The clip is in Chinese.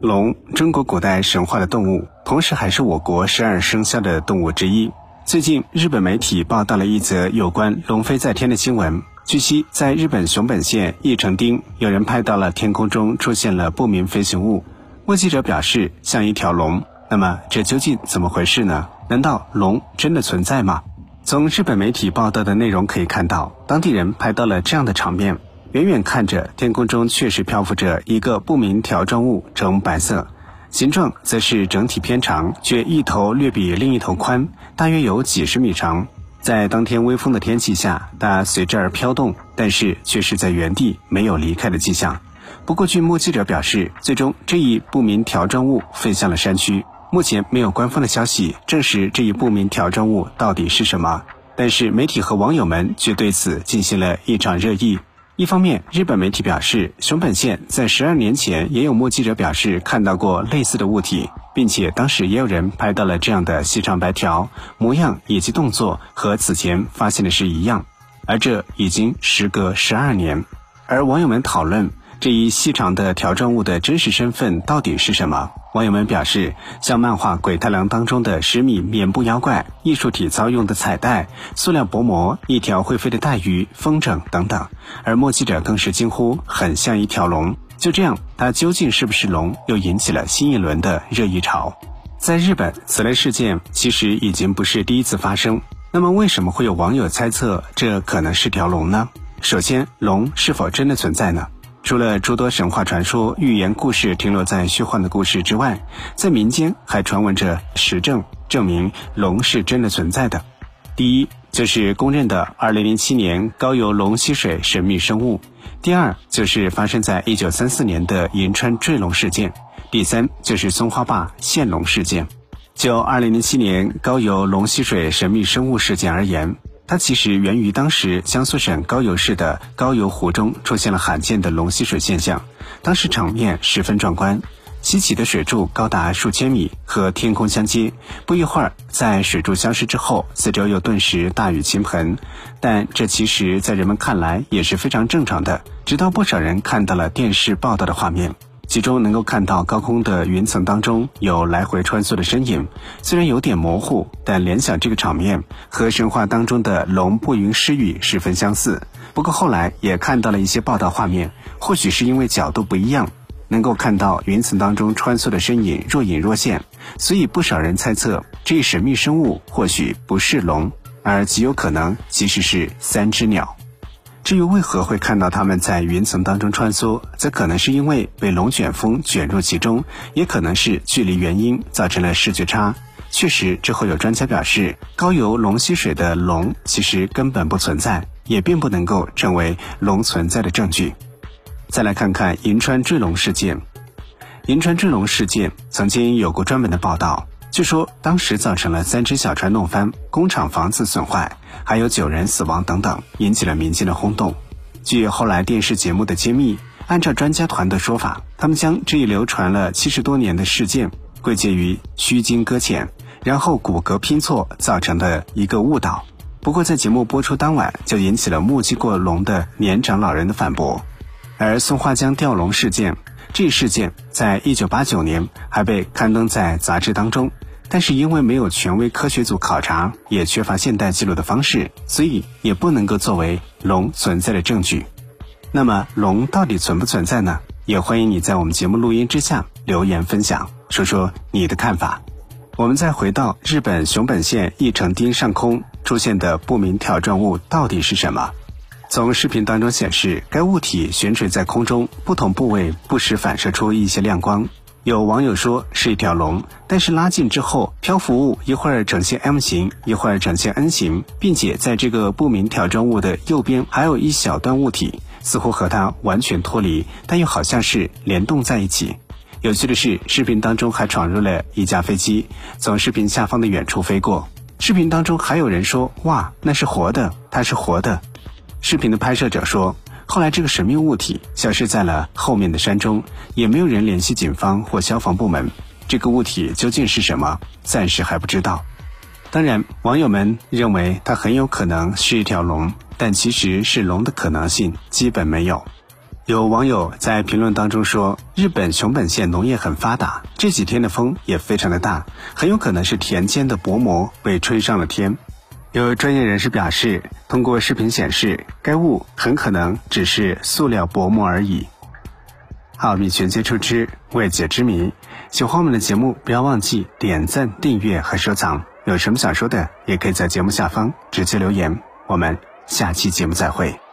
龙，中国古代神话的动物，同时还是我国十二生肖的动物之一。最近，日本媒体报道了一则有关龙飞在天的新闻。据悉，在日本熊本县义城町，有人拍到了天空中出现了不明飞行物。目击者表示，像一条龙。那么，这究竟怎么回事呢？难道龙真的存在吗？从日本媒体报道的内容可以看到，当地人拍到了这样的场面。远远看着，天空中确实漂浮着一个不明条状物，呈白色，形状则是整体偏长，却一头略比另一头宽，大约有几十米长。在当天微风的天气下，它随之而飘动，但是却是在原地，没有离开的迹象。不过，据目击者表示，最终这一不明条状物飞向了山区。目前没有官方的消息证实这一不明条状物到底是什么，但是媒体和网友们却对此进行了一场热议。一方面，日本媒体表示，熊本县在十二年前也有目击者表示看到过类似的物体，并且当时也有人拍到了这样的细长白条，模样以及动作和此前发现的是一样。而这已经时隔十二年，而网友们讨论。这一细长的条状物的真实身份到底是什么？网友们表示，像漫画《鬼太郎》当中的十米棉布妖怪、艺术体操用的彩带、塑料薄膜、一条会飞的带鱼、风筝等等。而目击者更是惊呼：“很像一条龙。”就这样，它究竟是不是龙，又引起了新一轮的热议潮。在日本，此类事件其实已经不是第一次发生。那么，为什么会有网友猜测这可能是条龙呢？首先，龙是否真的存在呢？除了诸多神话传说、寓言故事停留在虚幻的故事之外，在民间还传闻着实证，证明龙是真的存在的。第一，就是公认的2007年高邮龙吸水神秘生物；第二，就是发生在1934年的银川坠龙事件；第三，就是松花坝现龙事件。就2007年高邮龙吸水神秘生物事件而言，它其实源于当时江苏省高邮市的高邮湖中出现了罕见的龙吸水现象，当时场面十分壮观，吸起的水柱高达数千米，和天空相接。不一会儿，在水柱消失之后，四周又顿时大雨倾盆。但这其实，在人们看来也是非常正常的。直到不少人看到了电视报道的画面。其中能够看到高空的云层当中有来回穿梭的身影，虽然有点模糊，但联想这个场面和神话当中的龙不云施雨十分相似。不过后来也看到了一些报道画面，或许是因为角度不一样，能够看到云层当中穿梭的身影若隐若现，所以不少人猜测这一神秘生物或许不是龙，而极有可能其实是三只鸟。至于为何会看到它们在云层当中穿梭，则可能是因为被龙卷风卷入其中，也可能是距离原因造成了视觉差。确实，之后有专家表示，高邮龙吸水的龙其实根本不存在，也并不能够成为龙存在的证据。再来看看银川坠龙事件，银川坠龙事件曾经有过专门的报道。据说当时造成了三只小船弄翻，工厂房子损坏，还有九人死亡等等，引起了民间的轰动。据后来电视节目的揭秘，按照专家团的说法，他们将这一流传了七十多年的事件归结于虚惊搁浅，然后骨骼拼错造成的一个误导。不过在节目播出当晚，就引起了目击过龙的年长老人的反驳。而松花江吊龙事件。这一事件在一九八九年还被刊登在杂志当中，但是因为没有权威科学组考察，也缺乏现代记录的方式，所以也不能够作为龙存在的证据。那么龙到底存不存在呢？也欢迎你在我们节目录音之下留言分享，说说你的看法。我们再回到日本熊本县一城町上空出现的不明条状物到底是什么？从视频当中显示，该物体悬垂在空中，不同部位不时反射出一些亮光。有网友说是一条龙，但是拉近之后，漂浮物一会儿呈现 M 型，一会儿呈现 N 型，并且在这个不明条状物的右边还有一小段物体，似乎和它完全脱离，但又好像是联动在一起。有趣的是，视频当中还闯入了一架飞机，从视频下方的远处飞过。视频当中还有人说：“哇，那是活的，它是活的。”视频的拍摄者说：“后来这个神秘物体消失在了后面的山中，也没有人联系警方或消防部门。这个物体究竟是什么，暂时还不知道。当然，网友们认为它很有可能是一条龙，但其实是龙的可能性基本没有。有网友在评论当中说，日本熊本县农业很发达，这几天的风也非常的大，很有可能是田间的薄膜被吹上了天。有专业人士表示，通过视频显示，该物很可能只是塑料薄膜而已。好，米全接触之未解之谜，喜欢我们的节目，不要忘记点赞、订阅和收藏。有什么想说的，也可以在节目下方直接留言。我们下期节目再会。